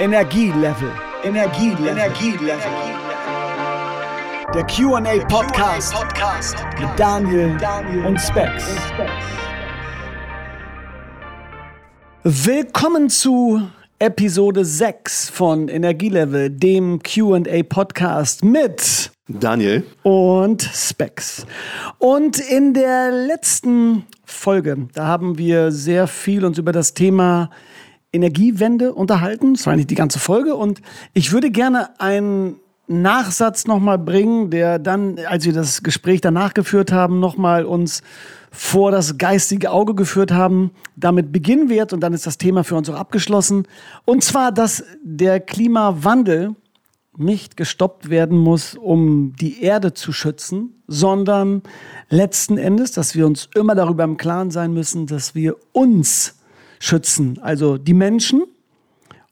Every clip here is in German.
Energielevel. Energielevel. Energielevel. Der QA Podcast, Podcast mit Daniel, Daniel und Specs. Willkommen zu Episode 6 von Energielevel, dem QA Podcast mit Daniel und Specs. Und in der letzten Folge, da haben wir sehr viel uns über das Thema Energiewende unterhalten. Das war eigentlich die ganze Folge. Und ich würde gerne einen Nachsatz nochmal bringen, der dann, als wir das Gespräch danach geführt haben, nochmal uns vor das geistige Auge geführt haben, damit beginnen wird. Und dann ist das Thema für uns auch abgeschlossen. Und zwar, dass der Klimawandel nicht gestoppt werden muss, um die Erde zu schützen, sondern letzten Endes, dass wir uns immer darüber im Klaren sein müssen, dass wir uns schützen. Also die Menschen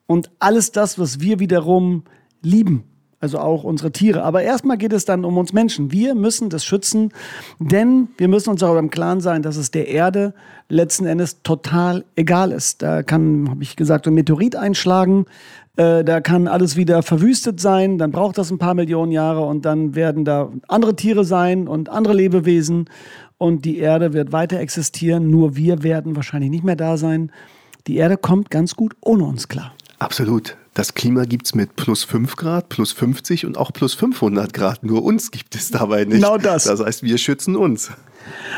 und alles das, was wir wiederum lieben. Also auch unsere Tiere. Aber erstmal geht es dann um uns Menschen. Wir müssen das schützen, denn wir müssen uns darüber im Klaren sein, dass es der Erde letzten Endes total egal ist. Da kann, habe ich gesagt, ein Meteorit einschlagen, äh, da kann alles wieder verwüstet sein, dann braucht das ein paar Millionen Jahre und dann werden da andere Tiere sein und andere Lebewesen und die Erde wird weiter existieren, nur wir werden wahrscheinlich nicht mehr da sein. Die Erde kommt ganz gut ohne uns klar. Absolut. Das Klima gibt es mit plus 5 Grad, plus 50 und auch plus 500 Grad. Nur uns gibt es dabei nicht. Genau das. Das heißt, wir schützen uns.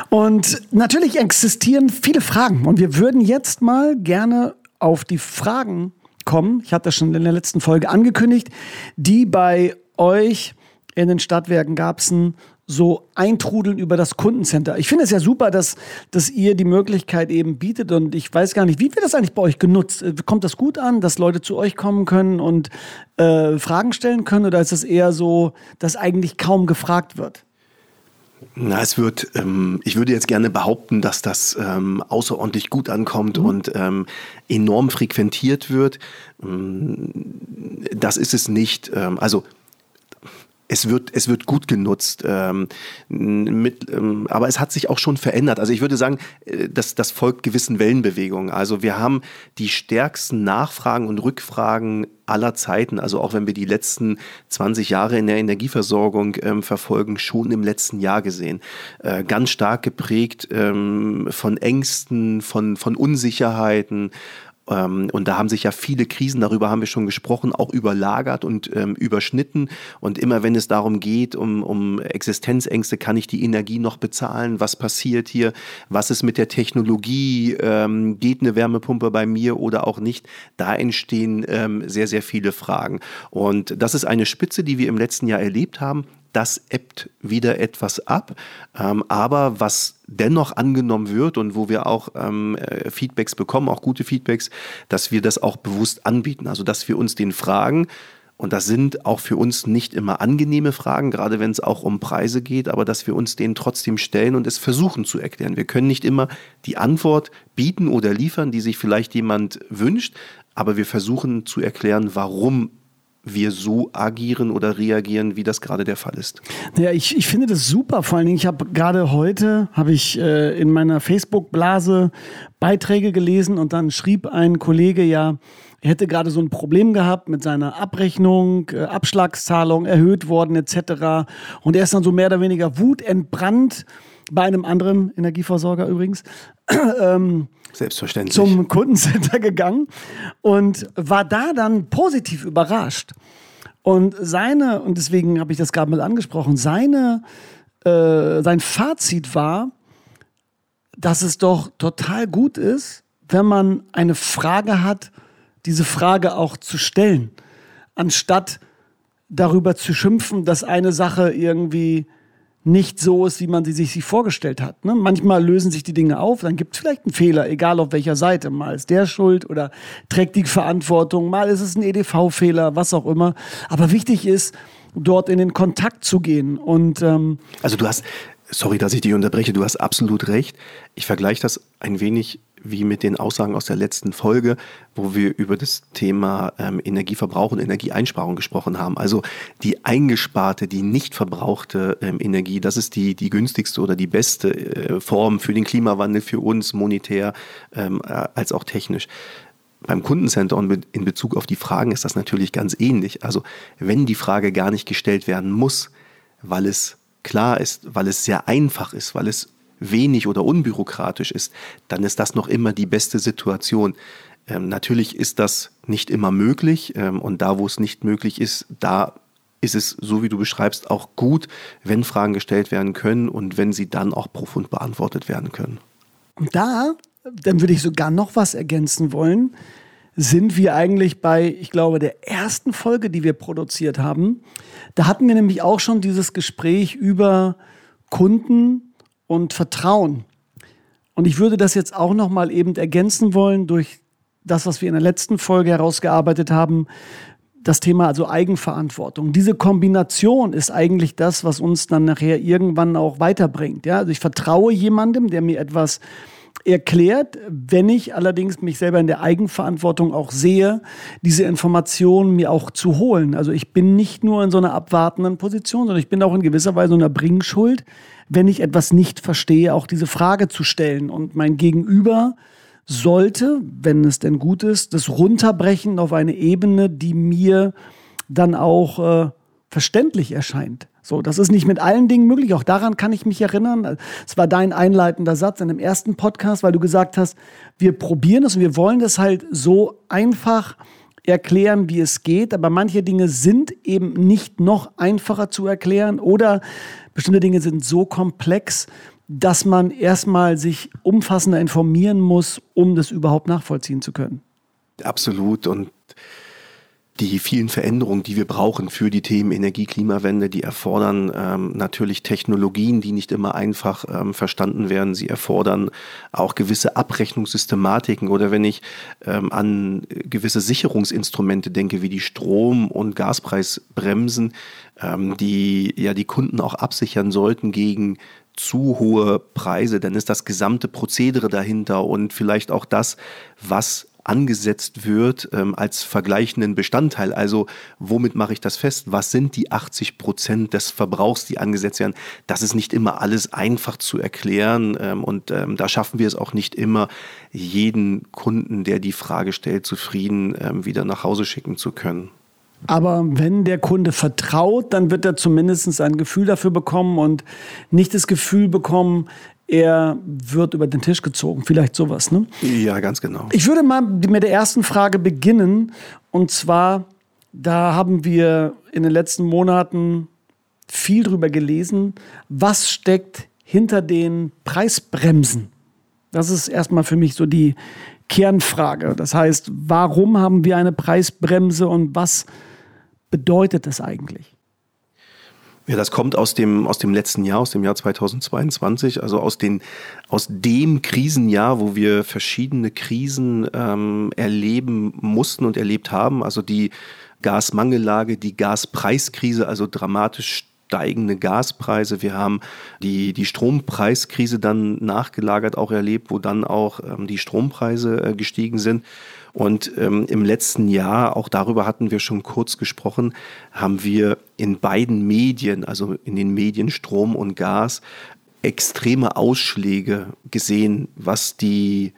Und natürlich existieren viele Fragen. Und wir würden jetzt mal gerne auf die Fragen kommen. Ich hatte das schon in der letzten Folge angekündigt, die bei euch in den Stadtwerken Garbsen so eintrudeln über das Kundencenter. Ich finde es ja super, dass, dass ihr die Möglichkeit eben bietet und ich weiß gar nicht, wie wird das eigentlich bei euch genutzt? Äh, kommt das gut an, dass Leute zu euch kommen können und äh, Fragen stellen können oder ist es eher so, dass eigentlich kaum gefragt wird? Na, es wird, ähm, ich würde jetzt gerne behaupten, dass das ähm, außerordentlich gut ankommt mhm. und ähm, enorm frequentiert wird. Ähm, das ist es nicht. Ähm, also es wird, es wird gut genutzt. Ähm, mit, ähm, aber es hat sich auch schon verändert. Also ich würde sagen, äh, das, das folgt gewissen Wellenbewegungen. Also wir haben die stärksten Nachfragen und Rückfragen aller Zeiten, also auch wenn wir die letzten 20 Jahre in der Energieversorgung ähm, verfolgen, schon im letzten Jahr gesehen. Äh, ganz stark geprägt ähm, von Ängsten, von, von Unsicherheiten, und da haben sich ja viele Krisen, darüber haben wir schon gesprochen, auch überlagert und ähm, überschnitten. Und immer wenn es darum geht, um, um Existenzängste, kann ich die Energie noch bezahlen? Was passiert hier? Was ist mit der Technologie? Ähm, geht eine Wärmepumpe bei mir oder auch nicht? Da entstehen ähm, sehr, sehr viele Fragen. Und das ist eine Spitze, die wir im letzten Jahr erlebt haben das ebbt wieder etwas ab. Ähm, aber was dennoch angenommen wird und wo wir auch ähm, äh, Feedbacks bekommen, auch gute Feedbacks, dass wir das auch bewusst anbieten. Also dass wir uns den Fragen, und das sind auch für uns nicht immer angenehme Fragen, gerade wenn es auch um Preise geht, aber dass wir uns denen trotzdem stellen und es versuchen zu erklären. Wir können nicht immer die Antwort bieten oder liefern, die sich vielleicht jemand wünscht, aber wir versuchen zu erklären, warum wir so agieren oder reagieren, wie das gerade der Fall ist. Ja, ich, ich finde das super. Vor allen Dingen, ich habe gerade heute, habe ich äh, in meiner Facebook-Blase Beiträge gelesen und dann schrieb ein Kollege ja, er hätte gerade so ein Problem gehabt mit seiner Abrechnung, äh, Abschlagszahlung erhöht worden etc. Und er ist dann so mehr oder weniger wutentbrannt bei einem anderen Energieversorger übrigens. ähm, Selbstverständlich. Zum Kundencenter gegangen und war da dann positiv überrascht. Und seine, und deswegen habe ich das gerade mal angesprochen, seine, äh, sein Fazit war, dass es doch total gut ist, wenn man eine Frage hat, diese Frage auch zu stellen, anstatt darüber zu schimpfen, dass eine Sache irgendwie nicht so ist, wie man sie sich vorgestellt hat. Ne? Manchmal lösen sich die Dinge auf, dann gibt es vielleicht einen Fehler, egal auf welcher Seite. Mal ist der schuld oder trägt die Verantwortung, mal ist es ein EDV-Fehler, was auch immer. Aber wichtig ist, dort in den Kontakt zu gehen. Und, ähm also du hast, sorry, dass ich dich unterbreche, du hast absolut recht. Ich vergleiche das ein wenig wie mit den Aussagen aus der letzten Folge, wo wir über das Thema ähm, Energieverbrauch und Energieeinsparung gesprochen haben. Also die eingesparte, die nicht verbrauchte ähm, Energie, das ist die, die günstigste oder die beste äh, Form für den Klimawandel, für uns monetär ähm, äh, als auch technisch. beim Kundencenter und in Bezug auf die Fragen ist das natürlich ganz ähnlich. Also wenn die Frage gar nicht gestellt werden muss, weil es klar ist, weil es sehr einfach ist, weil es wenig oder unbürokratisch ist, dann ist das noch immer die beste Situation. Ähm, natürlich ist das nicht immer möglich ähm, und da, wo es nicht möglich ist, da ist es, so wie du beschreibst, auch gut, wenn Fragen gestellt werden können und wenn sie dann auch profund beantwortet werden können. Und da, dann würde ich sogar noch was ergänzen wollen, sind wir eigentlich bei, ich glaube, der ersten Folge, die wir produziert haben. Da hatten wir nämlich auch schon dieses Gespräch über Kunden und Vertrauen. Und ich würde das jetzt auch noch mal eben ergänzen wollen durch das, was wir in der letzten Folge herausgearbeitet haben, das Thema also Eigenverantwortung. Diese Kombination ist eigentlich das, was uns dann nachher irgendwann auch weiterbringt. Ja, also ich vertraue jemandem, der mir etwas erklärt, wenn ich allerdings mich selber in der Eigenverantwortung auch sehe, diese Informationen mir auch zu holen. Also ich bin nicht nur in so einer abwartenden Position, sondern ich bin auch in gewisser Weise in einer Bringschuld, wenn ich etwas nicht verstehe, auch diese Frage zu stellen und mein Gegenüber sollte, wenn es denn gut ist, das runterbrechen auf eine Ebene, die mir dann auch äh, verständlich erscheint. So, das ist nicht mit allen Dingen möglich. Auch daran kann ich mich erinnern. Es war dein einleitender Satz in dem ersten Podcast, weil du gesagt hast, wir probieren es und wir wollen das halt so einfach erklären, wie es geht. Aber manche Dinge sind eben nicht noch einfacher zu erklären oder bestimmte Dinge sind so komplex, dass man erstmal sich umfassender informieren muss, um das überhaupt nachvollziehen zu können. Absolut. Und die vielen Veränderungen, die wir brauchen für die Themen Energie, Klimawende, die erfordern ähm, natürlich Technologien, die nicht immer einfach ähm, verstanden werden. Sie erfordern auch gewisse Abrechnungssystematiken oder wenn ich ähm, an gewisse Sicherungsinstrumente denke, wie die Strom- und Gaspreisbremsen, ähm, die ja die Kunden auch absichern sollten gegen zu hohe Preise, dann ist das gesamte Prozedere dahinter und vielleicht auch das, was angesetzt wird ähm, als vergleichenden Bestandteil. Also womit mache ich das fest? Was sind die 80 Prozent des Verbrauchs, die angesetzt werden? Das ist nicht immer alles einfach zu erklären ähm, und ähm, da schaffen wir es auch nicht immer, jeden Kunden, der die Frage stellt, zufrieden ähm, wieder nach Hause schicken zu können. Aber wenn der Kunde vertraut, dann wird er zumindest ein Gefühl dafür bekommen und nicht das Gefühl bekommen, er wird über den Tisch gezogen. Vielleicht sowas, ne? Ja, ganz genau. Ich würde mal mit der ersten Frage beginnen. Und zwar, da haben wir in den letzten Monaten viel drüber gelesen. Was steckt hinter den Preisbremsen? Das ist erstmal für mich so die Kernfrage. Das heißt, warum haben wir eine Preisbremse und was bedeutet das eigentlich? Ja, das kommt aus dem, aus dem letzten Jahr, aus dem Jahr 2022, also aus, den, aus dem Krisenjahr, wo wir verschiedene Krisen ähm, erleben mussten und erlebt haben. Also die Gasmangellage, die Gaspreiskrise, also dramatisch steigende Gaspreise. Wir haben die, die Strompreiskrise dann nachgelagert auch erlebt, wo dann auch ähm, die Strompreise äh, gestiegen sind. Und ähm, im letzten Jahr, auch darüber hatten wir schon kurz gesprochen, haben wir in beiden Medien, also in den Medien Strom und Gas, extreme Ausschläge gesehen, was die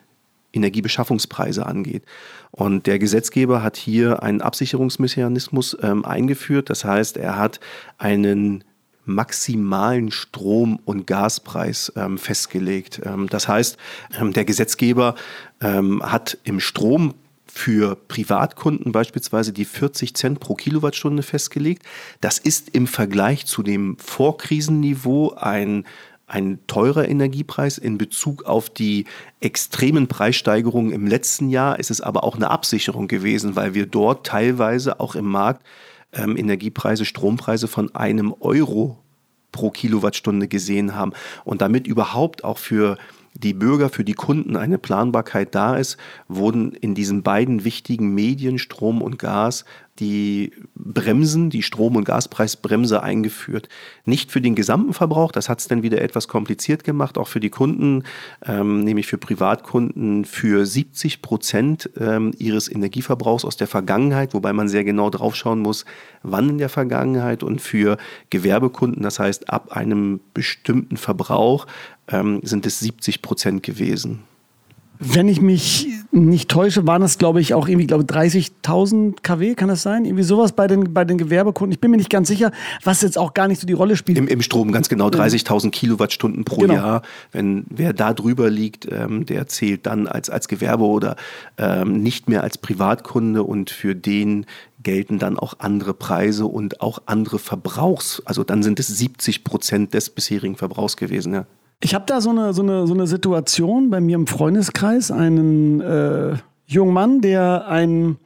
Energiebeschaffungspreise angeht. Und der Gesetzgeber hat hier einen Absicherungsmechanismus ähm, eingeführt. Das heißt, er hat einen maximalen Strom- und Gaspreis ähm, festgelegt. Ähm, das heißt, ähm, der Gesetzgeber ähm, hat im Strom für Privatkunden beispielsweise die 40 Cent pro Kilowattstunde festgelegt. Das ist im Vergleich zu dem Vorkrisenniveau ein ein teurer Energiepreis in Bezug auf die extremen Preissteigerungen im letzten Jahr. Ist es aber auch eine Absicherung gewesen, weil wir dort teilweise auch im Markt ähm, Energiepreise, Strompreise von einem Euro pro Kilowattstunde gesehen haben. Und damit überhaupt auch für die Bürger, für die Kunden eine Planbarkeit da ist, wurden in diesen beiden wichtigen Medien Strom und Gas die Bremsen, die Strom- und Gaspreisbremse eingeführt. Nicht für den gesamten Verbrauch, das hat es dann wieder etwas kompliziert gemacht, auch für die Kunden, ähm, nämlich für Privatkunden für 70 Prozent ähm, ihres Energieverbrauchs aus der Vergangenheit, wobei man sehr genau draufschauen muss, wann in der Vergangenheit und für Gewerbekunden, das heißt ab einem bestimmten Verbrauch, ähm, sind es 70 Prozent gewesen. Wenn ich mich nicht täusche, waren es, glaube ich, auch irgendwie, glaube 30.000 kW, kann das sein? Irgendwie sowas bei den, bei den Gewerbekunden. Ich bin mir nicht ganz sicher, was jetzt auch gar nicht so die Rolle spielt. Im, im Strom, ganz genau, 30.000 Kilowattstunden pro genau. Jahr. Wenn wer da drüber liegt, ähm, der zählt dann als, als Gewerbe oder ähm, nicht mehr als Privatkunde und für den gelten dann auch andere Preise und auch andere Verbrauchs. Also dann sind es 70 Prozent des bisherigen Verbrauchs gewesen, ja. Ich habe da so eine, so, eine, so eine Situation bei mir im Freundeskreis, einen äh, jungen Mann, der ein,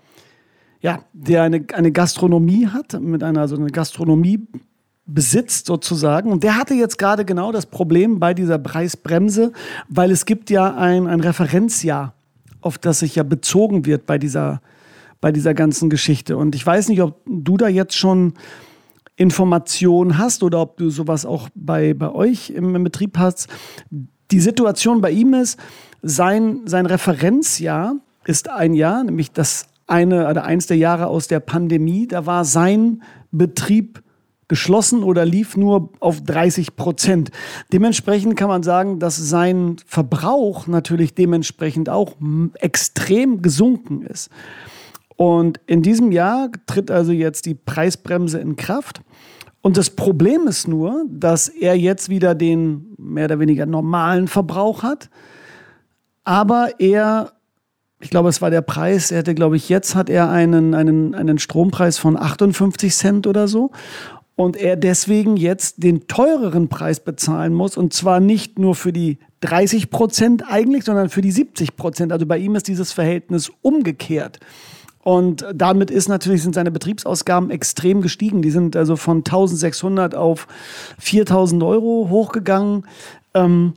ja, der eine, eine Gastronomie hat, mit einer so eine Gastronomie besitzt sozusagen. Und der hatte jetzt gerade genau das Problem bei dieser Preisbremse, weil es gibt ja ein, ein Referenzjahr, auf das sich ja bezogen wird bei dieser, bei dieser ganzen Geschichte. Und ich weiß nicht, ob du da jetzt schon Informationen hast oder ob du sowas auch bei, bei euch im, im Betrieb hast. Die Situation bei ihm ist, sein, sein Referenzjahr ist ein Jahr, nämlich das eine oder eins der Jahre aus der Pandemie. Da war sein Betrieb geschlossen oder lief nur auf 30 Prozent. Dementsprechend kann man sagen, dass sein Verbrauch natürlich dementsprechend auch extrem gesunken ist. Und in diesem Jahr tritt also jetzt die Preisbremse in Kraft. Und das Problem ist nur, dass er jetzt wieder den mehr oder weniger normalen Verbrauch hat. Aber er, ich glaube, es war der Preis, er hatte, glaube ich, jetzt hat er einen, einen, einen Strompreis von 58 Cent oder so. Und er deswegen jetzt den teureren Preis bezahlen muss. Und zwar nicht nur für die 30 Prozent eigentlich, sondern für die 70 Prozent. Also bei ihm ist dieses Verhältnis umgekehrt. Und damit ist natürlich, sind seine Betriebsausgaben extrem gestiegen. Die sind also von 1600 auf 4000 Euro hochgegangen. Ähm,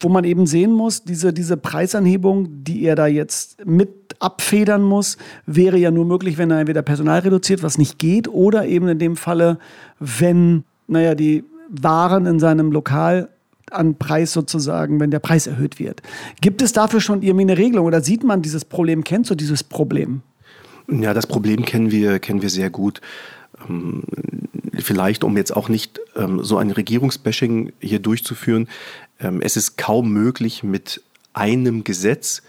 wo man eben sehen muss, diese, diese Preisanhebung, die er da jetzt mit abfedern muss, wäre ja nur möglich, wenn er entweder Personal reduziert, was nicht geht, oder eben in dem Falle, wenn, naja, die Waren in seinem Lokal an Preis sozusagen, wenn der Preis erhöht wird. Gibt es dafür schon irgendwie eine Regelung oder sieht man dieses Problem? Kennst du dieses Problem? Ja, das Problem kennen wir, kennen wir sehr gut. Ähm, vielleicht, um jetzt auch nicht ähm, so ein Regierungsbashing hier durchzuführen, ähm, es ist kaum möglich, mit einem Gesetz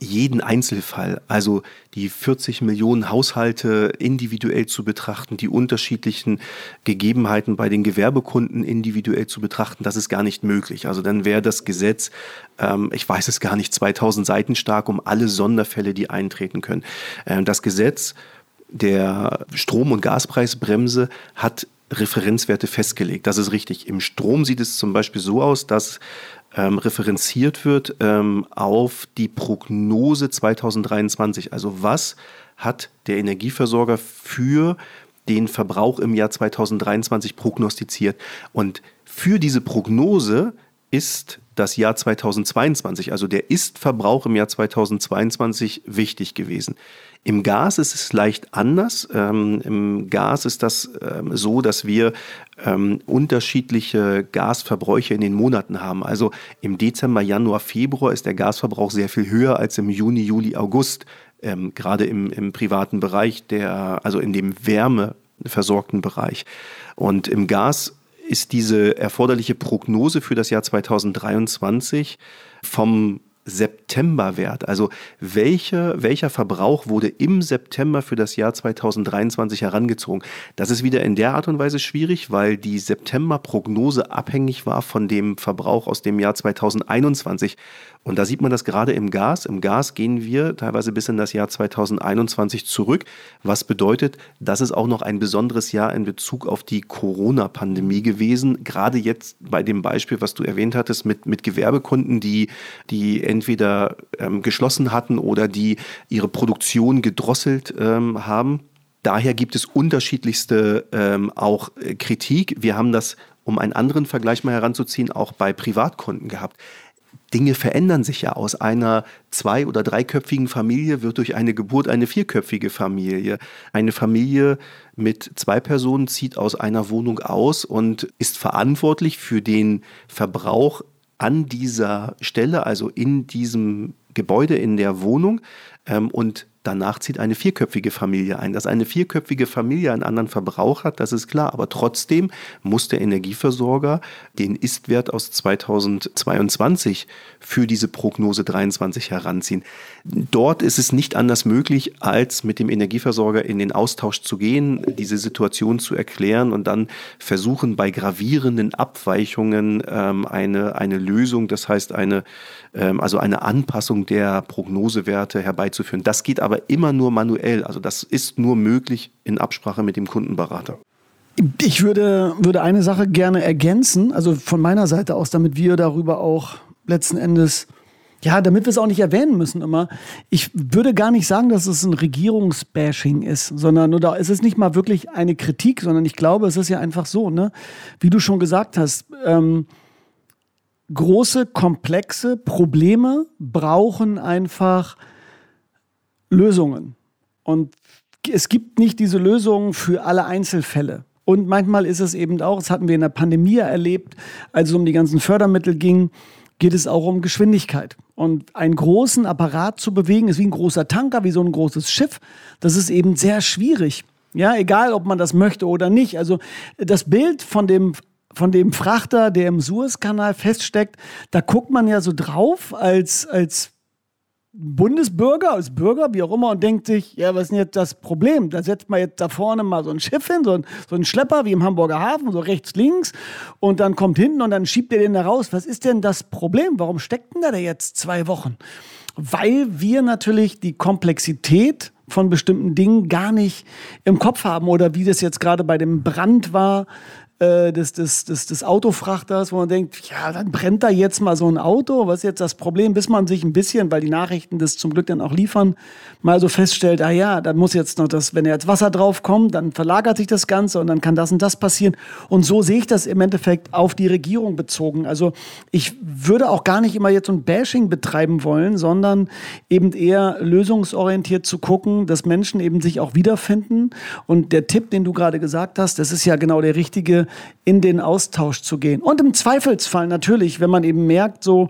jeden Einzelfall, also die 40 Millionen Haushalte individuell zu betrachten, die unterschiedlichen Gegebenheiten bei den Gewerbekunden individuell zu betrachten, das ist gar nicht möglich. Also dann wäre das Gesetz, ähm, ich weiß es gar nicht, 2000 Seiten stark um alle Sonderfälle, die eintreten können. Ähm, das Gesetz der Strom- und Gaspreisbremse hat Referenzwerte festgelegt. Das ist richtig. Im Strom sieht es zum Beispiel so aus, dass ähm, referenziert wird ähm, auf die Prognose 2023. Also was hat der Energieversorger für den Verbrauch im Jahr 2023 prognostiziert? Und für diese Prognose ist das Jahr 2022, also der Ist-Verbrauch im Jahr 2022 wichtig gewesen. Im Gas ist es leicht anders. Ähm, Im Gas ist das ähm, so, dass wir ähm, unterschiedliche Gasverbräuche in den Monaten haben. Also im Dezember, Januar, Februar ist der Gasverbrauch sehr viel höher als im Juni, Juli, August. Ähm, gerade im, im privaten Bereich, der, also in dem wärmeversorgten Bereich. Und im Gas ist diese erforderliche Prognose für das Jahr 2023 vom Septemberwert. Also welcher, welcher Verbrauch wurde im September für das Jahr 2023 herangezogen? Das ist wieder in der Art und Weise schwierig, weil die Septemberprognose abhängig war von dem Verbrauch aus dem Jahr 2021. Und da sieht man das gerade im Gas. Im Gas gehen wir teilweise bis in das Jahr 2021 zurück, was bedeutet, das ist auch noch ein besonderes Jahr in Bezug auf die Corona-Pandemie gewesen. Gerade jetzt bei dem Beispiel, was du erwähnt hattest, mit, mit Gewerbekunden, die, die entweder ähm, geschlossen hatten oder die ihre Produktion gedrosselt ähm, haben. Daher gibt es unterschiedlichste ähm, auch äh, Kritik. Wir haben das, um einen anderen Vergleich mal heranzuziehen, auch bei Privatkunden gehabt. Dinge verändern sich ja. Aus einer zwei- oder dreiköpfigen Familie wird durch eine Geburt eine vierköpfige Familie. Eine Familie mit zwei Personen zieht aus einer Wohnung aus und ist verantwortlich für den Verbrauch an dieser Stelle, also in diesem Gebäude, in der Wohnung. Ähm, und danach zieht eine vierköpfige Familie ein. Dass eine vierköpfige Familie einen anderen Verbrauch hat, das ist klar. Aber trotzdem muss der Energieversorger den Istwert aus 2022 für diese Prognose 23 heranziehen. Dort ist es nicht anders möglich, als mit dem Energieversorger in den Austausch zu gehen, diese Situation zu erklären und dann versuchen, bei gravierenden Abweichungen ähm, eine, eine Lösung, das heißt eine, ähm, also eine Anpassung der Prognosewerte herbeizuführen. Das geht aber immer nur manuell. Also das ist nur möglich in Absprache mit dem Kundenberater. Ich würde, würde eine Sache gerne ergänzen, also von meiner Seite aus, damit wir darüber auch letzten Endes ja, damit wir es auch nicht erwähnen müssen immer. Ich würde gar nicht sagen, dass es ein Regierungsbashing ist, sondern oder es ist nicht mal wirklich eine Kritik, sondern ich glaube, es ist ja einfach so, ne? Wie du schon gesagt hast, ähm, große, komplexe Probleme brauchen einfach Lösungen. Und es gibt nicht diese Lösungen für alle Einzelfälle. Und manchmal ist es eben auch, das hatten wir in der Pandemie erlebt, als es um die ganzen Fördermittel ging, geht es auch um Geschwindigkeit. Und einen großen Apparat zu bewegen, ist wie ein großer Tanker, wie so ein großes Schiff. Das ist eben sehr schwierig. Ja, egal, ob man das möchte oder nicht. Also das Bild von dem von dem Frachter, der im Suezkanal feststeckt, da guckt man ja so drauf als, als Bundesbürger, als Bürger, wie auch immer, und denkt sich, ja, was ist denn jetzt das Problem? Da setzt man jetzt da vorne mal so ein Schiff hin, so ein, so ein Schlepper wie im Hamburger Hafen, so rechts, links, und dann kommt hinten und dann schiebt er den da raus. Was ist denn das Problem? Warum steckt denn da der jetzt zwei Wochen? Weil wir natürlich die Komplexität von bestimmten Dingen gar nicht im Kopf haben oder wie das jetzt gerade bei dem Brand war, äh, des, des, des, des Autofrachters, wo man denkt, ja, dann brennt da jetzt mal so ein Auto. Was ist jetzt das Problem? Bis man sich ein bisschen, weil die Nachrichten das zum Glück dann auch liefern, mal so feststellt, ah ja, dann muss jetzt noch das, wenn jetzt Wasser drauf kommt, dann verlagert sich das Ganze und dann kann das und das passieren. Und so sehe ich das im Endeffekt auf die Regierung bezogen. Also ich würde auch gar nicht immer jetzt so ein Bashing betreiben wollen, sondern eben eher lösungsorientiert zu gucken, dass Menschen eben sich auch wiederfinden. Und der Tipp, den du gerade gesagt hast, das ist ja genau der richtige, in den Austausch zu gehen. Und im Zweifelsfall natürlich, wenn man eben merkt, so,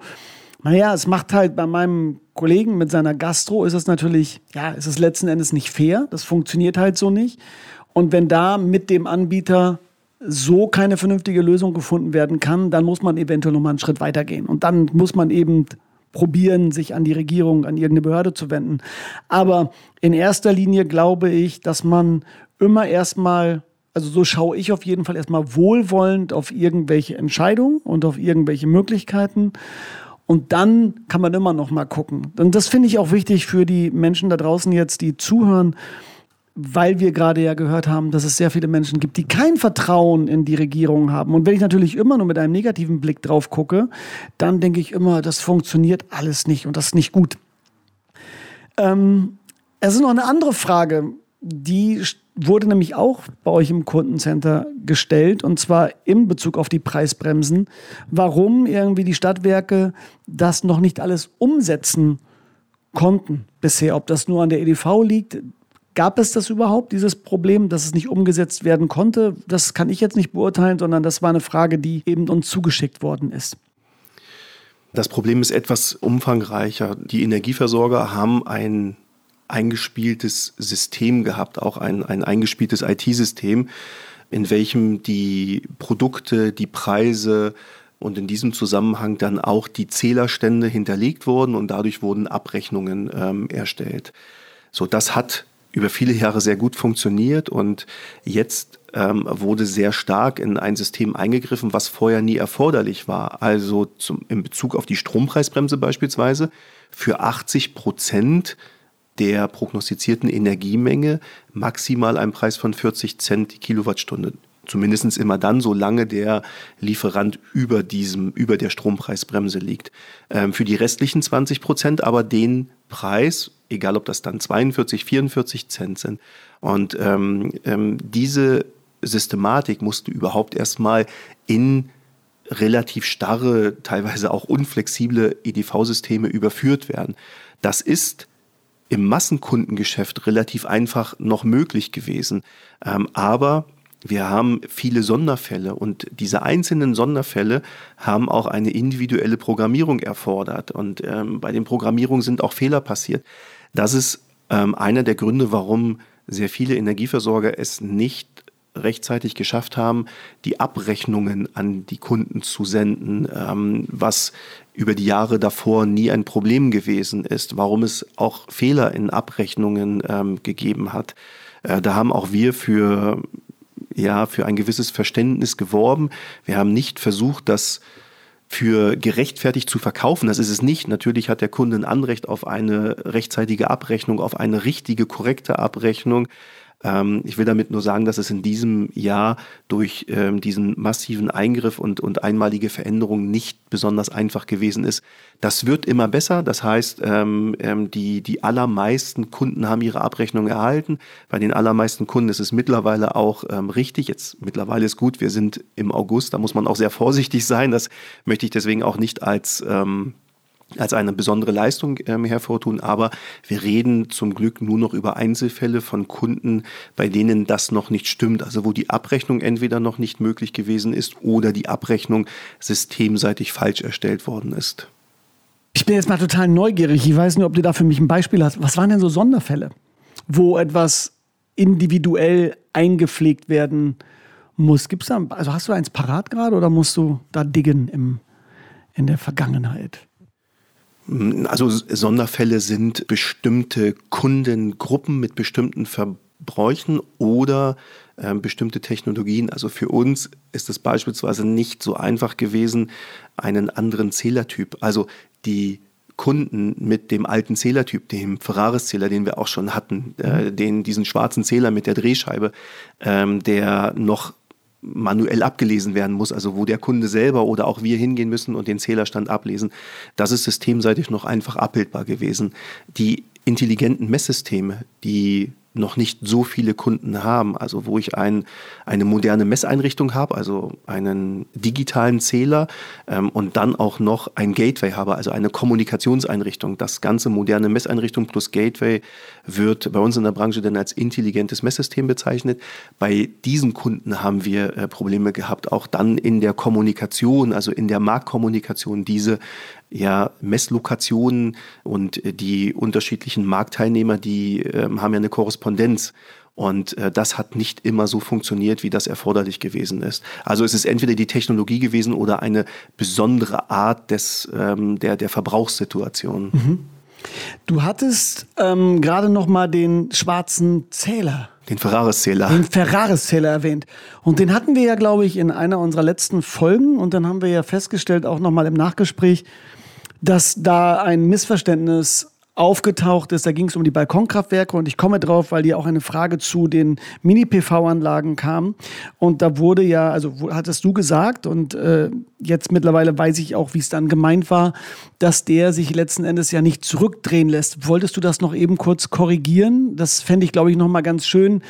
naja, es macht halt bei meinem Kollegen mit seiner Gastro, ist es natürlich, ja, ist es letzten Endes nicht fair. Das funktioniert halt so nicht. Und wenn da mit dem Anbieter so keine vernünftige Lösung gefunden werden kann, dann muss man eventuell nochmal einen Schritt weitergehen. Und dann muss man eben probieren, sich an die Regierung, an irgendeine Behörde zu wenden. Aber in erster Linie glaube ich, dass man immer erstmal also so schaue ich auf jeden Fall erstmal wohlwollend auf irgendwelche Entscheidungen und auf irgendwelche Möglichkeiten. Und dann kann man immer noch mal gucken. Und das finde ich auch wichtig für die Menschen da draußen jetzt, die zuhören, weil wir gerade ja gehört haben, dass es sehr viele Menschen gibt, die kein Vertrauen in die Regierung haben. Und wenn ich natürlich immer nur mit einem negativen Blick drauf gucke, dann denke ich immer, das funktioniert alles nicht und das ist nicht gut. Ähm, es ist noch eine andere Frage, die wurde nämlich auch bei euch im Kundencenter gestellt und zwar in Bezug auf die Preisbremsen. Warum irgendwie die Stadtwerke das noch nicht alles umsetzen konnten bisher? Ob das nur an der EDV liegt? Gab es das überhaupt, dieses Problem, dass es nicht umgesetzt werden konnte? Das kann ich jetzt nicht beurteilen, sondern das war eine Frage, die eben uns zugeschickt worden ist. Das Problem ist etwas umfangreicher. Die Energieversorger haben ein eingespieltes System gehabt, auch ein, ein eingespieltes IT-System, in welchem die Produkte, die Preise und in diesem Zusammenhang dann auch die Zählerstände hinterlegt wurden und dadurch wurden Abrechnungen ähm, erstellt. So, das hat über viele Jahre sehr gut funktioniert und jetzt ähm, wurde sehr stark in ein System eingegriffen, was vorher nie erforderlich war. Also zum, in Bezug auf die Strompreisbremse beispielsweise für 80 Prozent der prognostizierten Energiemenge maximal einen Preis von 40 Cent die Kilowattstunde. Zumindest immer dann, solange der Lieferant über diesem, über der Strompreisbremse liegt. Ähm, für die restlichen 20 Prozent aber den Preis, egal ob das dann 42, 44 Cent sind. Und ähm, ähm, diese Systematik musste überhaupt erstmal in relativ starre, teilweise auch unflexible EDV-Systeme überführt werden. Das ist im Massenkundengeschäft relativ einfach noch möglich gewesen. Ähm, aber wir haben viele Sonderfälle und diese einzelnen Sonderfälle haben auch eine individuelle Programmierung erfordert. Und ähm, bei den Programmierungen sind auch Fehler passiert. Das ist ähm, einer der Gründe, warum sehr viele Energieversorger es nicht rechtzeitig geschafft haben, die Abrechnungen an die Kunden zu senden, ähm, was über die Jahre davor nie ein Problem gewesen ist, warum es auch Fehler in Abrechnungen ähm, gegeben hat. Äh, da haben auch wir für, ja, für ein gewisses Verständnis geworben. Wir haben nicht versucht, das für gerechtfertigt zu verkaufen. Das ist es nicht. Natürlich hat der Kunde ein Anrecht auf eine rechtzeitige Abrechnung, auf eine richtige, korrekte Abrechnung. Ähm, ich will damit nur sagen, dass es in diesem Jahr durch ähm, diesen massiven Eingriff und, und einmalige Veränderung nicht besonders einfach gewesen ist. Das wird immer besser. Das heißt, ähm, ähm, die, die allermeisten Kunden haben ihre Abrechnung erhalten. Bei den allermeisten Kunden ist es mittlerweile auch ähm, richtig. Jetzt mittlerweile ist gut. Wir sind im August. Da muss man auch sehr vorsichtig sein. Das möchte ich deswegen auch nicht als ähm, als eine besondere Leistung ähm, hervortun. Aber wir reden zum Glück nur noch über Einzelfälle von Kunden, bei denen das noch nicht stimmt. Also wo die Abrechnung entweder noch nicht möglich gewesen ist oder die Abrechnung systemseitig falsch erstellt worden ist. Ich bin jetzt mal total neugierig. Ich weiß nicht, ob du da für mich ein Beispiel hast. Was waren denn so Sonderfälle, wo etwas individuell eingepflegt werden muss? Gibt's da, also hast du eins parat gerade oder musst du da diggen im, in der Vergangenheit? Also Sonderfälle sind bestimmte Kundengruppen mit bestimmten Verbräuchen oder äh, bestimmte Technologien. Also für uns ist es beispielsweise nicht so einfach gewesen, einen anderen Zählertyp, also die Kunden mit dem alten Zählertyp, dem Ferraris-Zähler, den wir auch schon hatten, äh, den, diesen schwarzen Zähler mit der Drehscheibe, ähm, der noch manuell abgelesen werden muss, also wo der Kunde selber oder auch wir hingehen müssen und den Zählerstand ablesen, das ist systemseitig noch einfach abbildbar gewesen. Die intelligenten Messsysteme, die noch nicht so viele Kunden haben. Also wo ich ein, eine moderne Messeinrichtung habe, also einen digitalen Zähler ähm, und dann auch noch ein Gateway habe, also eine Kommunikationseinrichtung. Das ganze moderne Messeinrichtung plus Gateway wird bei uns in der Branche dann als intelligentes Messsystem bezeichnet. Bei diesen Kunden haben wir äh, Probleme gehabt, auch dann in der Kommunikation, also in der Marktkommunikation, diese ja, Messlokationen und äh, die unterschiedlichen Marktteilnehmer, die äh, haben ja eine Korrespondenz. Und äh, das hat nicht immer so funktioniert, wie das erforderlich gewesen ist. Also es ist entweder die Technologie gewesen oder eine besondere Art des, ähm, der, der Verbrauchssituation. Mhm. Du hattest ähm, gerade noch mal den schwarzen Zähler. Den Ferraris-Zähler. Den Ferraris-Zähler erwähnt. Und den hatten wir ja, glaube ich, in einer unserer letzten Folgen. Und dann haben wir ja festgestellt, auch noch mal im Nachgespräch, dass da ein Missverständnis aufgetaucht ist. Da ging es um die Balkonkraftwerke und ich komme drauf, weil hier auch eine Frage zu den Mini-PV-Anlagen kam. Und da wurde ja, also hattest du gesagt und äh, jetzt mittlerweile weiß ich auch, wie es dann gemeint war, dass der sich letzten Endes ja nicht zurückdrehen lässt. Wolltest du das noch eben kurz korrigieren? Das fände ich, glaube ich, noch mal ganz schön,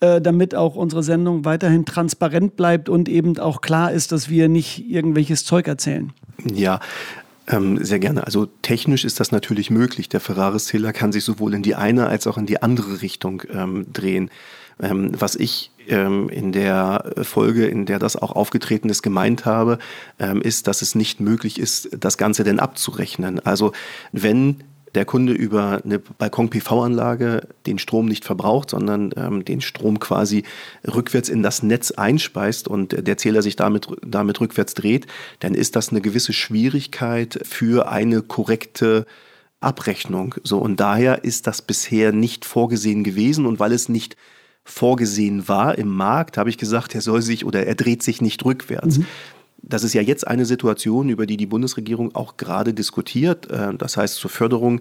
äh, damit auch unsere Sendung weiterhin transparent bleibt und eben auch klar ist, dass wir nicht irgendwelches Zeug erzählen. Ja, ähm, sehr gerne. Also technisch ist das natürlich möglich. Der Ferraris-Zähler kann sich sowohl in die eine als auch in die andere Richtung ähm, drehen. Ähm, was ich ähm, in der Folge, in der das auch aufgetreten ist, gemeint habe, ähm, ist, dass es nicht möglich ist, das Ganze denn abzurechnen. Also wenn der Kunde über eine Balkon-PV-Anlage den Strom nicht verbraucht, sondern ähm, den Strom quasi rückwärts in das Netz einspeist und der Zähler sich damit, damit rückwärts dreht, dann ist das eine gewisse Schwierigkeit für eine korrekte Abrechnung. So, und daher ist das bisher nicht vorgesehen gewesen und weil es nicht vorgesehen war im Markt, habe ich gesagt, er soll sich oder er dreht sich nicht rückwärts. Mhm. Das ist ja jetzt eine Situation, über die die Bundesregierung auch gerade diskutiert. Äh, das heißt, zur Förderung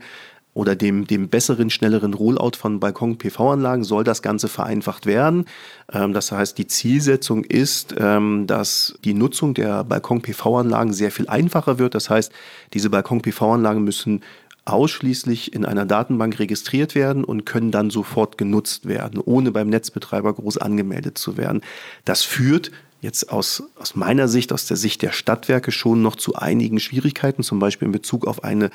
oder dem, dem besseren, schnelleren Rollout von Balkon-PV-Anlagen soll das Ganze vereinfacht werden. Ähm, das heißt, die Zielsetzung ist, ähm, dass die Nutzung der Balkon-PV-Anlagen sehr viel einfacher wird. Das heißt, diese Balkon-PV-Anlagen müssen ausschließlich in einer Datenbank registriert werden und können dann sofort genutzt werden, ohne beim Netzbetreiber groß angemeldet zu werden. Das führt jetzt aus, aus meiner Sicht, aus der Sicht der Stadtwerke schon noch zu einigen Schwierigkeiten, zum Beispiel in Bezug auf eine,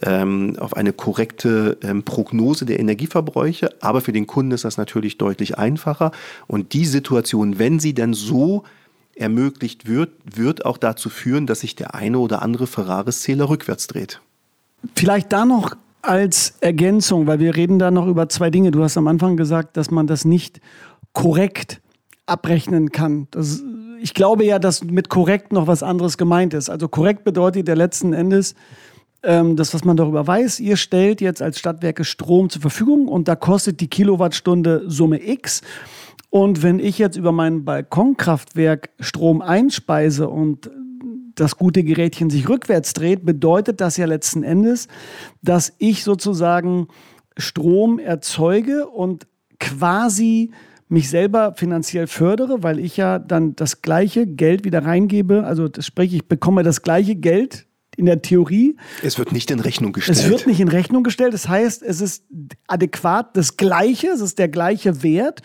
ähm, auf eine korrekte ähm, Prognose der Energieverbräuche. Aber für den Kunden ist das natürlich deutlich einfacher. Und die Situation, wenn sie denn so ermöglicht wird, wird auch dazu führen, dass sich der eine oder andere Ferraris-Zähler rückwärts dreht. Vielleicht da noch als Ergänzung, weil wir reden da noch über zwei Dinge. Du hast am Anfang gesagt, dass man das nicht korrekt abrechnen kann. Das, ich glaube ja, dass mit korrekt noch was anderes gemeint ist. Also korrekt bedeutet ja letzten Endes, ähm, das, was man darüber weiß, ihr stellt jetzt als Stadtwerke Strom zur Verfügung und da kostet die Kilowattstunde Summe X. Und wenn ich jetzt über mein Balkonkraftwerk Strom einspeise und das gute Gerätchen sich rückwärts dreht, bedeutet das ja letzten Endes, dass ich sozusagen Strom erzeuge und quasi mich selber finanziell fördere, weil ich ja dann das gleiche Geld wieder reingebe. Also sprich, ich bekomme das gleiche Geld in der Theorie. Es wird nicht in Rechnung gestellt. Es wird nicht in Rechnung gestellt. Das heißt, es ist adäquat das Gleiche, es ist der gleiche Wert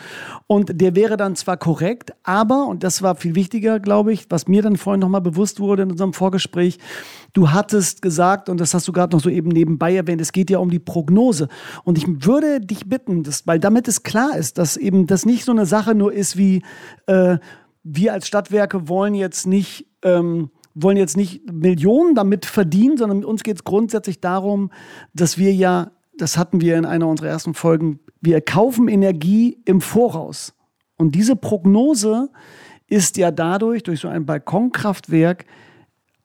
und der wäre dann zwar korrekt, aber, und das war viel wichtiger, glaube ich, was mir dann vorhin nochmal bewusst wurde in unserem Vorgespräch, du hattest gesagt, und das hast du gerade noch so eben nebenbei erwähnt, es geht ja um die Prognose. Und ich würde dich bitten, dass, weil damit es klar ist, dass eben das nicht so eine Sache nur ist wie, äh, wir als Stadtwerke wollen jetzt nicht, ähm, wollen jetzt nicht Millionen damit verdienen, sondern uns geht es grundsätzlich darum, dass wir ja, das hatten wir in einer unserer ersten Folgen, wir kaufen Energie im Voraus. Und diese Prognose ist ja dadurch, durch so ein Balkonkraftwerk,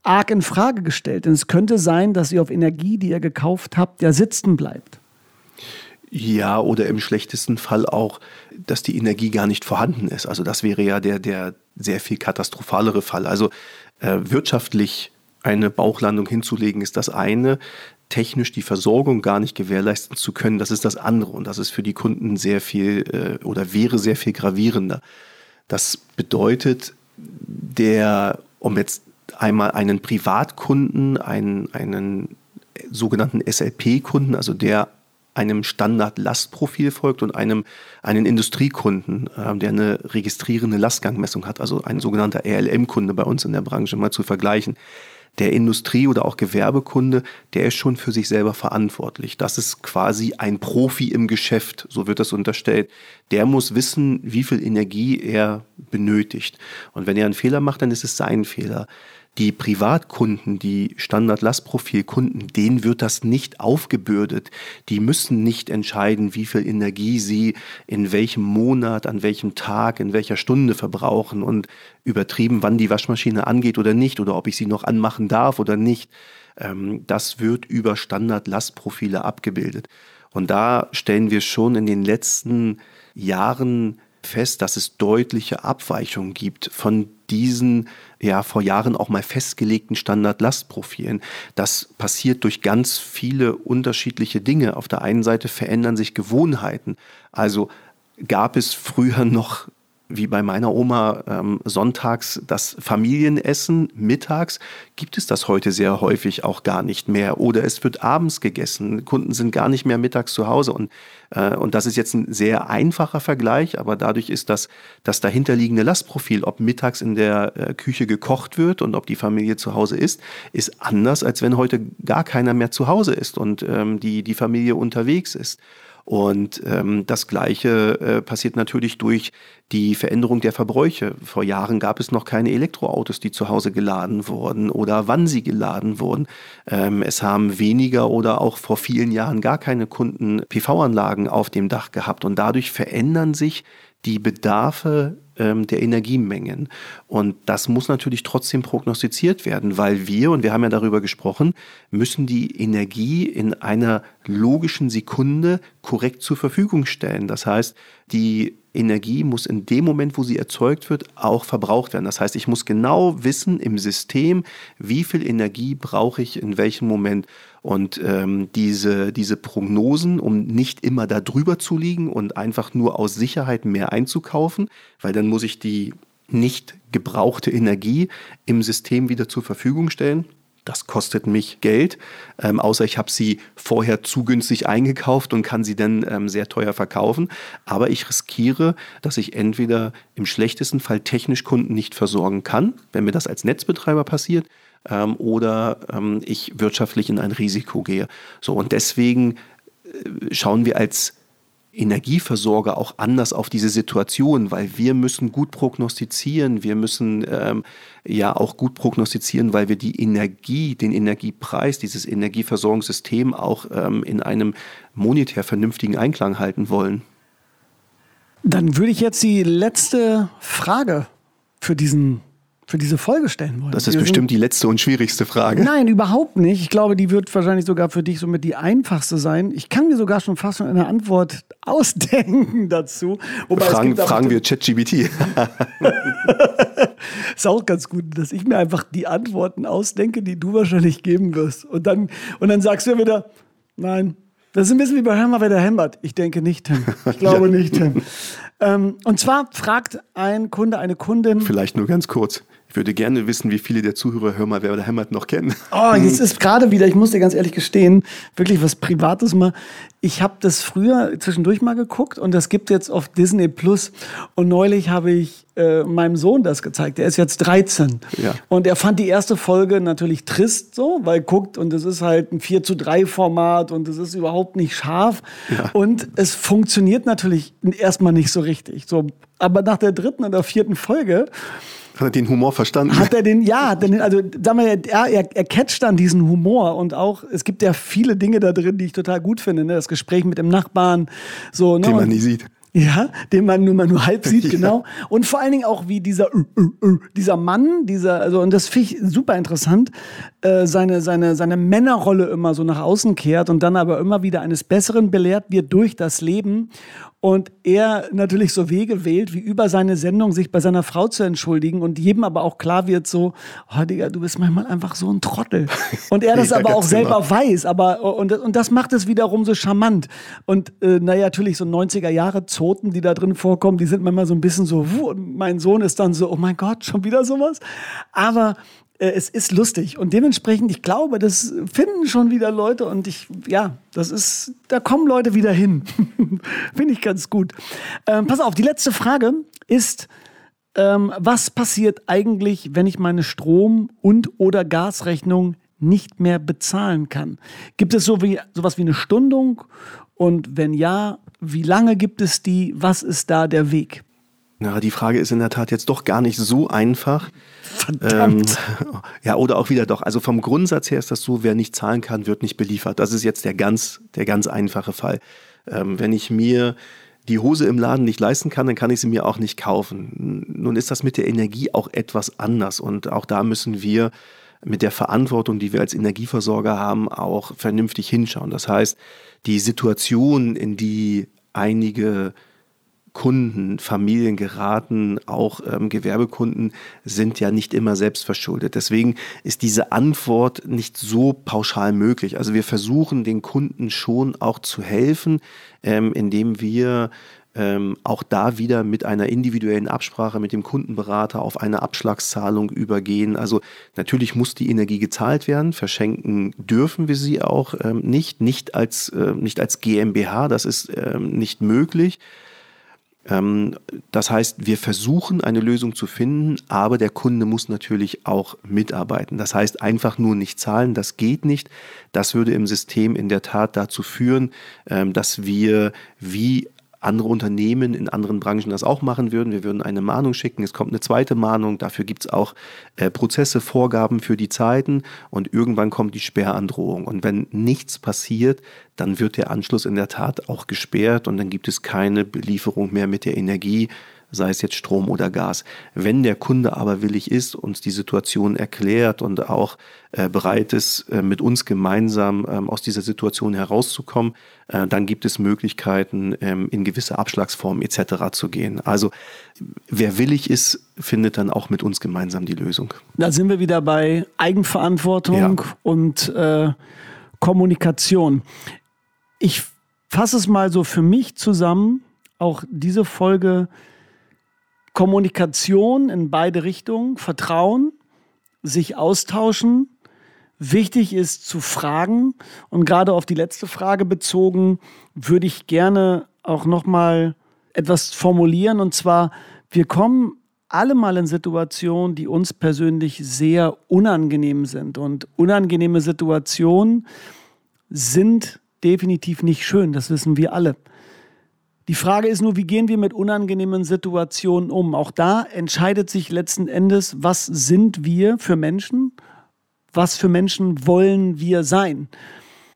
arg in Frage gestellt. Denn es könnte sein, dass ihr auf Energie, die ihr gekauft habt, ja sitzen bleibt. Ja, oder im schlechtesten Fall auch, dass die Energie gar nicht vorhanden ist. Also das wäre ja der, der sehr viel katastrophalere Fall. Also äh, wirtschaftlich eine Bauchlandung hinzulegen, ist das eine. Technisch die Versorgung gar nicht gewährleisten zu können, das ist das andere. Und das ist für die Kunden sehr viel äh, oder wäre sehr viel gravierender. Das bedeutet, der, um jetzt einmal einen Privatkunden, einen, einen sogenannten SLP-Kunden, also der einem Standard-Lastprofil folgt und einem einen Industriekunden, äh, der eine registrierende Lastgangmessung hat, also ein sogenannter RLM-Kunde bei uns in der Branche mal zu vergleichen. Der Industrie- oder auch Gewerbekunde, der ist schon für sich selber verantwortlich. Das ist quasi ein Profi im Geschäft, so wird das unterstellt. Der muss wissen, wie viel Energie er benötigt. Und wenn er einen Fehler macht, dann ist es sein Fehler. Die Privatkunden, die Standard-Lastprofil-Kunden, denen wird das nicht aufgebürdet. Die müssen nicht entscheiden, wie viel Energie sie in welchem Monat, an welchem Tag, in welcher Stunde verbrauchen und übertrieben, wann die Waschmaschine angeht oder nicht oder ob ich sie noch anmachen darf oder nicht. Ähm, das wird über Standard-Lastprofile abgebildet. Und da stellen wir schon in den letzten Jahren fest, dass es deutliche Abweichungen gibt von diesen ja vor Jahren auch mal festgelegten Standard-Lastprofilen. Das passiert durch ganz viele unterschiedliche Dinge. Auf der einen Seite verändern sich Gewohnheiten. Also gab es früher noch wie bei meiner Oma ähm, sonntags das Familienessen, mittags gibt es das heute sehr häufig auch gar nicht mehr. Oder es wird abends gegessen. Kunden sind gar nicht mehr mittags zu Hause. Und, äh, und das ist jetzt ein sehr einfacher Vergleich, aber dadurch ist das, das dahinterliegende Lastprofil, ob mittags in der äh, Küche gekocht wird und ob die Familie zu Hause ist, ist anders, als wenn heute gar keiner mehr zu Hause ist und ähm, die, die Familie unterwegs ist. Und ähm, das Gleiche äh, passiert natürlich durch die Veränderung der Verbräuche. Vor Jahren gab es noch keine Elektroautos, die zu Hause geladen wurden oder wann sie geladen wurden. Ähm, es haben weniger oder auch vor vielen Jahren gar keine Kunden PV-Anlagen auf dem Dach gehabt. Und dadurch verändern sich die Bedarfe ähm, der Energiemengen. Und das muss natürlich trotzdem prognostiziert werden, weil wir, und wir haben ja darüber gesprochen, müssen die Energie in einer logischen Sekunde korrekt zur Verfügung stellen. Das heißt, die Energie muss in dem Moment, wo sie erzeugt wird, auch verbraucht werden. Das heißt, ich muss genau wissen im System, wie viel Energie brauche ich in welchem Moment. Und ähm, diese, diese Prognosen, um nicht immer da drüber zu liegen und einfach nur aus Sicherheit mehr einzukaufen, weil dann muss ich die nicht gebrauchte Energie im System wieder zur Verfügung stellen. Das kostet mich Geld, ähm, außer ich habe sie vorher zu günstig eingekauft und kann sie dann ähm, sehr teuer verkaufen. Aber ich riskiere, dass ich entweder im schlechtesten Fall technisch Kunden nicht versorgen kann, wenn mir das als Netzbetreiber passiert, ähm, oder ähm, ich wirtschaftlich in ein Risiko gehe. So und deswegen äh, schauen wir als Energieversorger auch anders auf diese Situation, weil wir müssen gut prognostizieren, wir müssen ähm, ja auch gut prognostizieren, weil wir die Energie, den Energiepreis, dieses Energieversorgungssystem auch ähm, in einem monetär vernünftigen Einklang halten wollen. Dann würde ich jetzt die letzte Frage für diesen für diese Folge stellen wollen. Das ist Wir bestimmt die letzte und schwierigste Frage. Nein, überhaupt nicht. Ich glaube, die wird wahrscheinlich sogar für dich somit die einfachste sein. Ich kann mir sogar schon fast schon eine Antwort ausdenken dazu. Wobei fragen fragen wir ChatGBT. ist auch ganz gut, dass ich mir einfach die Antworten ausdenke, die du wahrscheinlich geben wirst. Und dann, und dann sagst du wieder, nein, das ist ein bisschen wie bei mal, wer der hämmert. Ich denke nicht, Tim. Ich glaube ja. nicht, Tim. Ähm, und zwar fragt ein Kunde, eine Kundin. Vielleicht nur ganz kurz. Ich würde gerne wissen, wie viele der Zuhörer Hör mal, wer der hämmert noch kennen. Oh, jetzt ist gerade wieder, ich muss dir ganz ehrlich gestehen, wirklich was Privates mal. Ich habe das früher zwischendurch mal geguckt und das gibt jetzt auf Disney Plus. Und neulich habe ich äh, meinem Sohn das gezeigt. Der ist jetzt 13. Ja. Und er fand die erste Folge natürlich trist so, weil guckt und es ist halt ein 4 zu 3 Format und es ist überhaupt nicht scharf. Ja. Und es funktioniert natürlich erstmal nicht so richtig. So, aber nach der dritten oder vierten Folge hat er den Humor verstanden? Hat er den, ja, den, also sag mal, er, er, er catcht dann diesen Humor und auch, es gibt ja viele Dinge da drin, die ich total gut finde. Ne? Das Gespräch mit dem Nachbarn, so, ne? Den man nie sieht. Ja, den man nur mal nur halb sieht, genau. Ja. Und vor allen Dingen auch wie dieser uh, uh, uh, dieser Mann, dieser also und das finde ich super interessant, äh, seine seine seine Männerrolle immer so nach außen kehrt und dann aber immer wieder eines Besseren belehrt wird durch das Leben und er natürlich so Wege wählt, wie über seine Sendung sich bei seiner Frau zu entschuldigen und jedem aber auch klar wird so, oh Digga, du bist manchmal einfach so ein Trottel. Und er das ja, aber auch genau. selber weiß, aber und, und das macht es wiederum so charmant. Und äh, naja, natürlich so 90er Jahre Zoten, die da drin vorkommen, die sind manchmal so ein bisschen so, wuh, und mein Sohn ist dann so, oh mein Gott, schon wieder sowas. Aber es ist lustig und dementsprechend, ich glaube, das finden schon wieder Leute und ich, ja, das ist, da kommen Leute wieder hin. Finde ich ganz gut. Ähm, pass auf, die letzte Frage ist, ähm, was passiert eigentlich, wenn ich meine Strom- und oder Gasrechnung nicht mehr bezahlen kann? Gibt es so wie, sowas wie eine Stundung? Und wenn ja, wie lange gibt es die? Was ist da der Weg? Ja, die Frage ist in der Tat jetzt doch gar nicht so einfach. Verdammt. Ähm, ja, oder auch wieder doch. Also vom Grundsatz her ist das so, wer nicht zahlen kann, wird nicht beliefert. Das ist jetzt der ganz, der ganz einfache Fall. Ähm, wenn ich mir die Hose im Laden nicht leisten kann, dann kann ich sie mir auch nicht kaufen. Nun ist das mit der Energie auch etwas anders und auch da müssen wir mit der Verantwortung, die wir als Energieversorger haben, auch vernünftig hinschauen. Das heißt, die Situation, in die einige Kunden, Familien geraten, auch ähm, Gewerbekunden sind ja nicht immer selbst verschuldet. Deswegen ist diese Antwort nicht so pauschal möglich. Also wir versuchen den Kunden schon auch zu helfen, ähm, indem wir ähm, auch da wieder mit einer individuellen Absprache mit dem Kundenberater auf eine Abschlagszahlung übergehen. Also natürlich muss die Energie gezahlt werden, verschenken dürfen wir sie auch ähm, nicht, nicht als, äh, nicht als GmbH, das ist ähm, nicht möglich. Ähm, das heißt, wir versuchen eine Lösung zu finden, aber der Kunde muss natürlich auch mitarbeiten. Das heißt, einfach nur nicht zahlen, das geht nicht. Das würde im System in der Tat dazu führen, ähm, dass wir wie andere Unternehmen in anderen Branchen das auch machen würden. Wir würden eine Mahnung schicken, es kommt eine zweite Mahnung, dafür gibt es auch äh, Prozesse, Vorgaben für die Zeiten. Und irgendwann kommt die Sperrandrohung. Und wenn nichts passiert, dann wird der Anschluss in der Tat auch gesperrt. Und dann gibt es keine Belieferung mehr mit der Energie, sei es jetzt Strom oder Gas. Wenn der Kunde aber willig ist, uns die Situation erklärt und auch äh, bereit ist, äh, mit uns gemeinsam ähm, aus dieser Situation herauszukommen, äh, dann gibt es Möglichkeiten, ähm, in gewisse Abschlagsformen etc. zu gehen. Also wer willig ist, findet dann auch mit uns gemeinsam die Lösung. Da sind wir wieder bei Eigenverantwortung ja. und Kommunikation. Ich fasse es mal so für mich zusammen. Auch diese Folge Kommunikation in beide Richtungen, Vertrauen, sich austauschen. Wichtig ist zu fragen und gerade auf die letzte Frage bezogen würde ich gerne auch noch mal etwas formulieren und zwar wir kommen alle mal in Situationen, die uns persönlich sehr unangenehm sind und unangenehme Situationen sind definitiv nicht schön, das wissen wir alle. Die Frage ist nur, wie gehen wir mit unangenehmen Situationen um? Auch da entscheidet sich letzten Endes, was sind wir für Menschen? Was für Menschen wollen wir sein?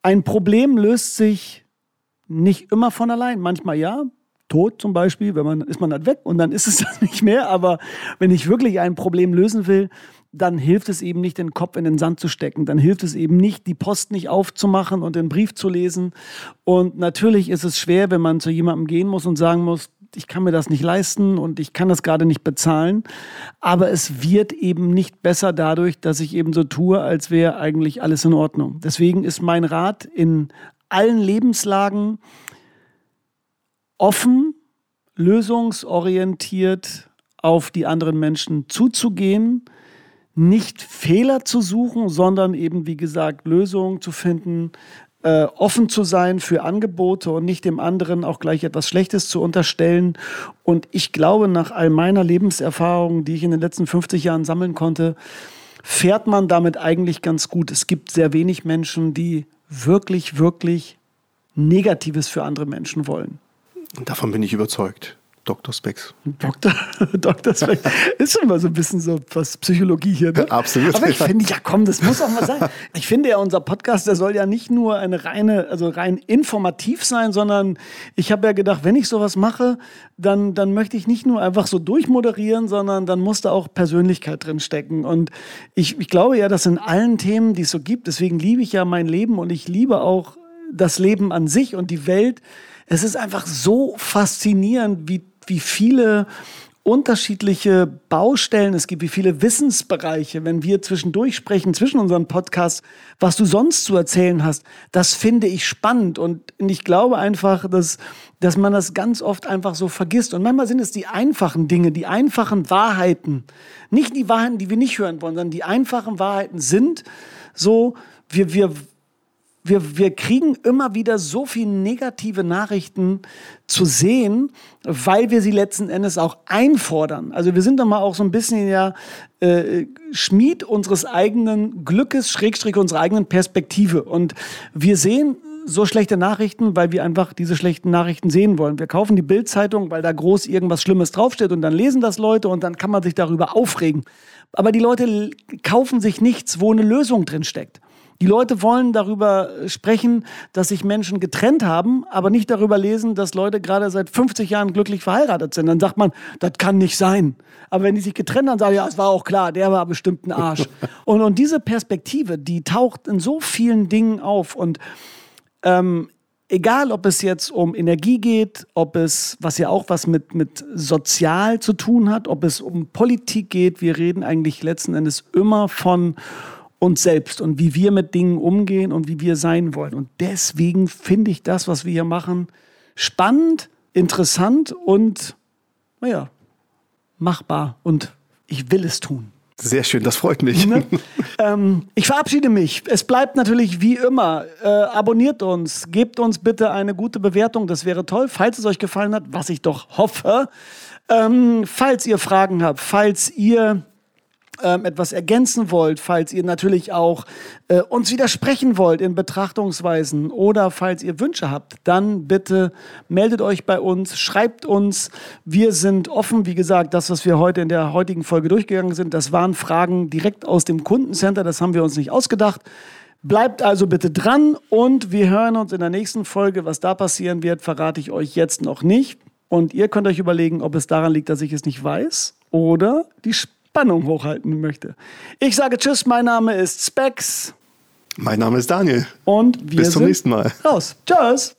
Ein Problem löst sich nicht immer von allein. Manchmal ja, Tod zum Beispiel, wenn man ist man halt weg und dann ist es das nicht mehr. Aber wenn ich wirklich ein Problem lösen will, dann hilft es eben nicht, den Kopf in den Sand zu stecken. Dann hilft es eben nicht, die Post nicht aufzumachen und den Brief zu lesen. Und natürlich ist es schwer, wenn man zu jemandem gehen muss und sagen muss, ich kann mir das nicht leisten und ich kann das gerade nicht bezahlen. Aber es wird eben nicht besser dadurch, dass ich eben so tue, als wäre eigentlich alles in Ordnung. Deswegen ist mein Rat in allen Lebenslagen offen, lösungsorientiert auf die anderen Menschen zuzugehen, nicht Fehler zu suchen, sondern eben, wie gesagt, Lösungen zu finden, äh, offen zu sein für Angebote und nicht dem anderen auch gleich etwas Schlechtes zu unterstellen. Und ich glaube, nach all meiner Lebenserfahrung, die ich in den letzten 50 Jahren sammeln konnte, fährt man damit eigentlich ganz gut. Es gibt sehr wenig Menschen, die wirklich, wirklich Negatives für andere Menschen wollen. Davon bin ich überzeugt. Dr. Specs. Dr. Dr. Specs. Ist schon mal so ein bisschen so was Psychologie hier, ne? Absolut. Aber ich finde, ja komm, das muss auch mal sein. Ich finde ja, unser Podcast, der soll ja nicht nur eine reine, also rein informativ sein, sondern ich habe ja gedacht, wenn ich sowas mache, dann, dann möchte ich nicht nur einfach so durchmoderieren, sondern dann muss da auch Persönlichkeit drin stecken. Und ich, ich glaube ja, dass in allen Themen, die es so gibt, deswegen liebe ich ja mein Leben und ich liebe auch das Leben an sich und die Welt. Es ist einfach so faszinierend, wie wie viele unterschiedliche Baustellen es gibt, wie viele Wissensbereiche, wenn wir zwischendurch sprechen, zwischen unseren Podcasts, was du sonst zu erzählen hast, das finde ich spannend. Und ich glaube einfach, dass, dass man das ganz oft einfach so vergisst. Und manchmal sind es die einfachen Dinge, die einfachen Wahrheiten. Nicht die Wahrheiten, die wir nicht hören wollen, sondern die einfachen Wahrheiten sind so, wir, wir wir, wir kriegen immer wieder so viele negative Nachrichten zu sehen, weil wir sie letzten Endes auch einfordern. Also wir sind doch mal auch so ein bisschen ja äh, Schmied unseres eigenen Glückes, Schrägstrich unserer eigenen Perspektive. Und wir sehen so schlechte Nachrichten, weil wir einfach diese schlechten Nachrichten sehen wollen. Wir kaufen die Bildzeitung, weil da groß irgendwas Schlimmes draufsteht und dann lesen das Leute und dann kann man sich darüber aufregen. Aber die Leute kaufen sich nichts, wo eine Lösung drin steckt. Die Leute wollen darüber sprechen, dass sich Menschen getrennt haben, aber nicht darüber lesen, dass Leute gerade seit 50 Jahren glücklich verheiratet sind. Dann sagt man, das kann nicht sein. Aber wenn die sich getrennt haben, sagen ja, es war auch klar, der war bestimmt ein Arsch. und, und diese Perspektive, die taucht in so vielen Dingen auf. Und ähm, egal, ob es jetzt um Energie geht, ob es, was ja auch was mit, mit sozial zu tun hat, ob es um Politik geht, wir reden eigentlich letzten Endes immer von uns selbst und wie wir mit Dingen umgehen und wie wir sein wollen. Und deswegen finde ich das, was wir hier machen, spannend, interessant und, naja, machbar. Und ich will es tun. Sehr schön, das freut mich. Ne? ähm, ich verabschiede mich. Es bleibt natürlich wie immer. Äh, abonniert uns, gebt uns bitte eine gute Bewertung, das wäre toll, falls es euch gefallen hat, was ich doch hoffe. Ähm, falls ihr Fragen habt, falls ihr ähm, etwas ergänzen wollt, falls ihr natürlich auch äh, uns widersprechen wollt in Betrachtungsweisen oder falls ihr Wünsche habt, dann bitte meldet euch bei uns, schreibt uns. Wir sind offen. Wie gesagt, das, was wir heute in der heutigen Folge durchgegangen sind, das waren Fragen direkt aus dem Kundencenter. Das haben wir uns nicht ausgedacht. Bleibt also bitte dran und wir hören uns in der nächsten Folge. Was da passieren wird, verrate ich euch jetzt noch nicht. Und ihr könnt euch überlegen, ob es daran liegt, dass ich es nicht weiß oder die Sp Spannung hochhalten möchte. Ich sage Tschüss, mein Name ist Specs. Mein Name ist Daniel. Und wir Bis zum nächsten Mal. Raus. Tschüss.